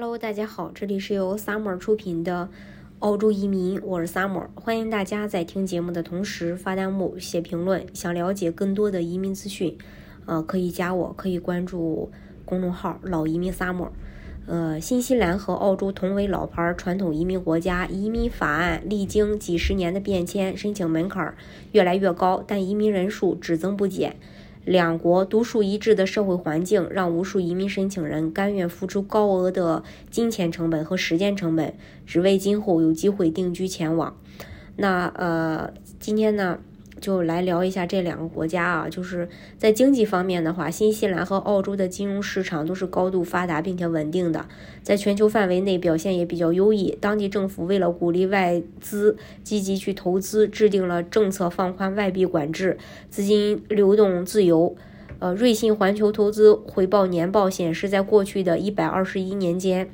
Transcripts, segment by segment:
Hello，大家好，这里是由 Summer 出品的澳洲移民，我是 Summer，欢迎大家在听节目的同时发弹幕、写评论。想了解更多的移民资讯，呃，可以加我，可以关注公众号“老移民 Summer”。呃，新西兰和澳洲同为老牌传统移民国家，移民法案历经几十年的变迁，申请门槛越来越高，但移民人数只增不减。两国独树一帜的社会环境，让无数移民申请人甘愿付出高额的金钱成本和时间成本，只为今后有机会定居前往。那呃，今天呢？就来聊一下这两个国家啊，就是在经济方面的话，新西兰和澳洲的金融市场都是高度发达并且稳定的，在全球范围内表现也比较优异。当地政府为了鼓励外资积极去投资，制定了政策放宽外币管制，资金流动自由。呃，瑞信环球投资回报年报显示，在过去的一百二十一年间，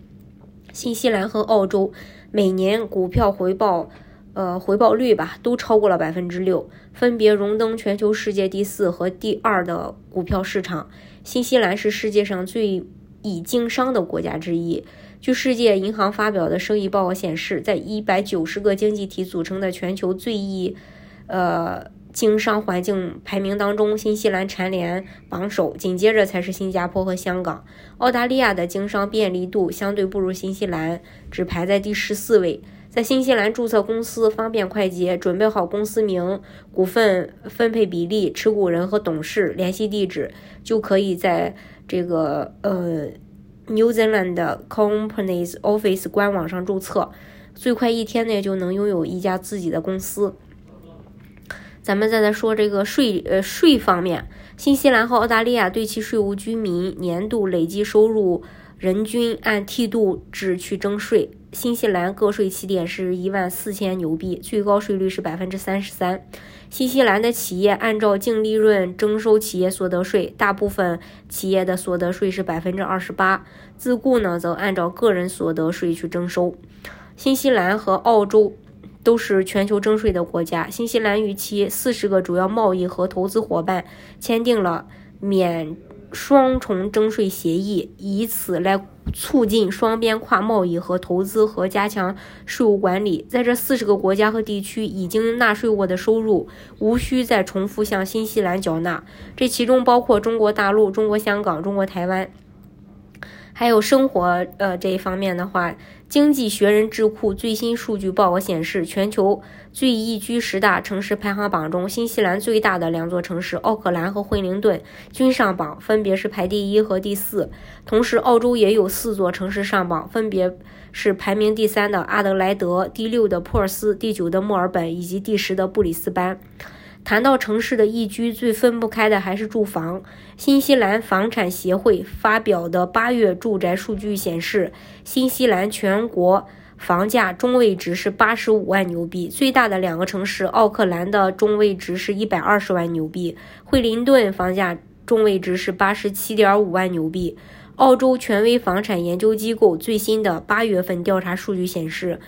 新西兰和澳洲每年股票回报。呃，回报率吧，都超过了百分之六，分别荣登全球世界第四和第二的股票市场。新西兰是世界上最易经商的国家之一。据世界银行发表的生意报告显示，在一百九十个经济体组成的全球最易呃经商环境排名当中，新西兰蝉联榜首，紧接着才是新加坡和香港。澳大利亚的经商便利度相对不如新西兰，只排在第十四位。在新西兰注册公司方便快捷，准备好公司名、股份分配比例、持股人和董事联系地址，就可以在这个呃 New Zealand Companies Office 官网上注册，最快一天内就能拥有一家自己的公司。咱们再来说这个税呃税方面，新西兰和澳大利亚对其税务居民年度累计收入。人均按梯度制去征税，新西兰个税起点是一万四千纽币，最高税率是百分之三十三。新西兰的企业按照净利润征收企业所得税，大部分企业的所得税是百分之二十八，自雇呢则按照个人所得税去征收。新西兰和澳洲都是全球征税的国家，新西兰与其四十个主要贸易和投资伙伴签订了免。双重征税协议，以此来促进双边跨贸易和投资和加强税务管理。在这四十个国家和地区已经纳税过的收入，无需再重复向新西兰缴纳。这其中包括中国大陆、中国香港、中国台湾。还有生活，呃，这一方面的话，经济学人智库最新数据报告显示，全球最宜居十大城市排行榜中，新西兰最大的两座城市奥克兰和惠灵顿均上榜，分别是排第一和第四。同时，澳洲也有四座城市上榜，分别是排名第三的阿德莱德、第六的珀斯、第九的墨尔本以及第十的布里斯班。谈到城市的宜居，最分不开的还是住房。新西兰房产协会发表的八月住宅数据显示，新西兰全国房价中位值是八十五万纽币。最大的两个城市，奥克兰的中位值是一百二十万纽币，惠灵顿房价中位值是八十七点五万纽币。澳洲权威房产研究机构最新的八月份调查数据显示。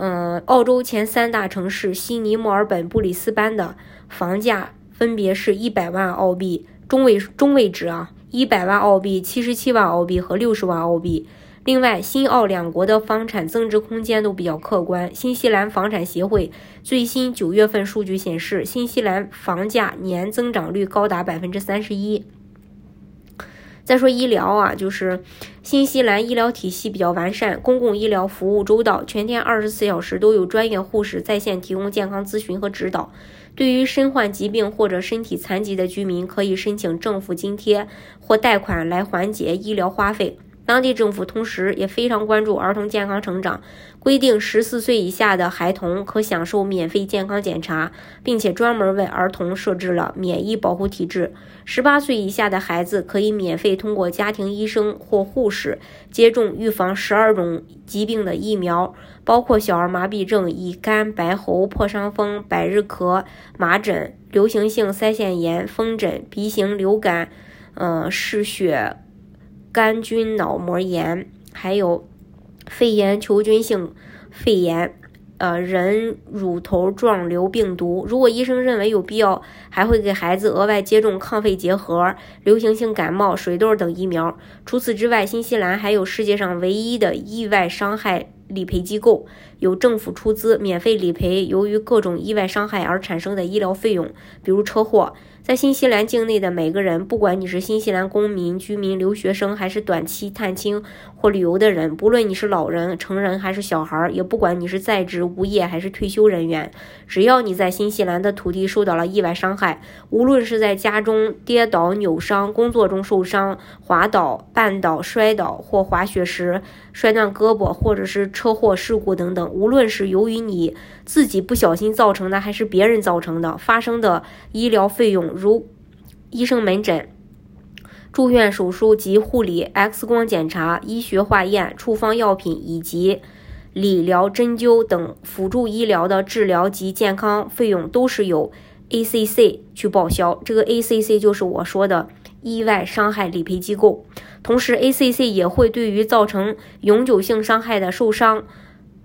嗯，澳洲前三大城市悉尼、墨尔本、布里斯班的房价分别是一百万澳币中位中位值啊，一百万澳币、七十七万澳币和六十万澳币。另外，新澳两国的房产增值空间都比较客观。新西兰房产协会最新九月份数据显示，新西兰房价年增长率高达百分之三十一。再说医疗啊，就是新西兰医疗体系比较完善，公共医疗服务周到，全天二十四小时都有专业护士在线提供健康咨询和指导。对于身患疾病或者身体残疾的居民，可以申请政府津贴或贷款来缓解医疗花费。当地政府同时也非常关注儿童健康成长，规定十四岁以下的孩童可享受免费健康检查，并且专门为儿童设置了免疫保护体制。十八岁以下的孩子可以免费通过家庭医生或护士接种预防十二种疾病的疫苗，包括小儿麻痹症、乙肝、白喉、破伤风、百日咳、麻疹、流行性腮腺炎、风疹、鼻型流感、嗯嗜血。肝菌脑膜炎，还有肺炎球菌性肺炎，呃人乳头状瘤病毒。如果医生认为有必要，还会给孩子额外接种抗肺结核、流行性感冒、水痘等疫苗。除此之外，新西兰还有世界上唯一的意外伤害。理赔机构由政府出资免费理赔由于各种意外伤害而产生的医疗费用，比如车祸。在新西兰境内的每个人，不管你是新西兰公民、居民、留学生，还是短期探亲或旅游的人，不论你是老人、成人还是小孩，也不管你是在职、无业还是退休人员，只要你在新西兰的土地受到了意外伤害，无论是在家中跌倒扭伤、工作中受伤、滑倒、绊倒、摔倒或滑雪时摔断胳膊，或者是车祸事故等等，无论是由于你自己不小心造成的，还是别人造成的，发生的医疗费用。如医生门诊、住院手术及护理、X 光检查、医学化验、处方药品以及理疗针灸等辅助医疗的治疗及健康费用，都是由 ACC 去报销。这个 ACC 就是我说的意外伤害理赔机构。同时，ACC 也会对于造成永久性伤害的受伤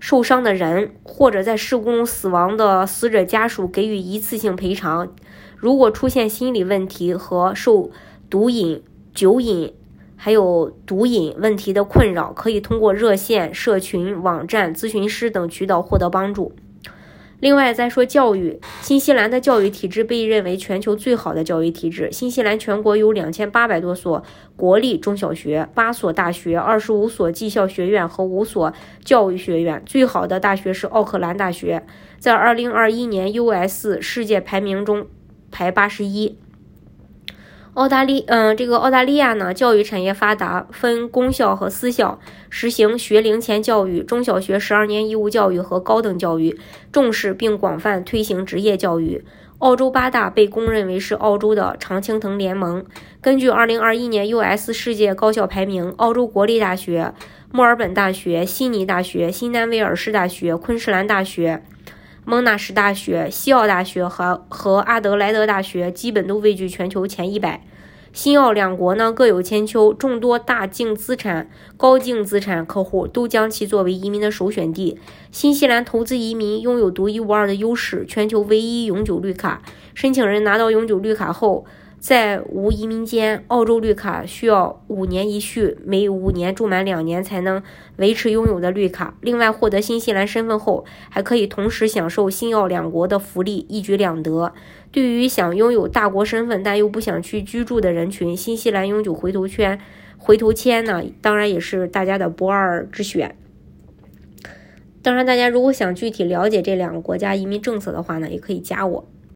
受伤的人，或者在事故中死亡的死者家属给予一次性赔偿。如果出现心理问题和受毒瘾、酒瘾，还有毒瘾问题的困扰，可以通过热线、社群、网站、咨询师等渠道获得帮助。另外，再说教育，新西兰的教育体制被认为全球最好的教育体制。新西兰全国有两千八百多所国立中小学、八所大学、二十五所技校学院和五所教育学院。最好的大学是奥克兰大学，在二零二一年 U.S. 世界排名中。排八十一。澳大利，嗯，这个澳大利亚呢，教育产业发达，分公校和私校，实行学龄前教育、中小学十二年义务教育和高等教育，重视并广泛推行职业教育。澳洲八大被公认为是澳洲的常青藤联盟。根据二零二一年 U.S. 世界高校排名，澳洲国立大学、墨尔本大学、悉尼大学、新南威尔士大学、昆士兰大学。蒙纳什大学、西澳大学和和阿德莱德大学基本都位居全球前一百。新澳两国呢各有千秋，众多大净资产、高净资产客户都将其作为移民的首选地。新西兰投资移民拥有独一无二的优势，全球唯一永久绿卡。申请人拿到永久绿卡后。在无移民间，澳洲绿卡需要五年一续，每五年住满两年才能维持拥有的绿卡。另外，获得新西兰身份后，还可以同时享受新澳两国的福利，一举两得。对于想拥有大国身份但又不想去居住的人群，新西兰永久回头圈、回头签呢，当然也是大家的不二之选。当然，大家如果想具体了解这两个国家移民政策的话呢，也可以加我。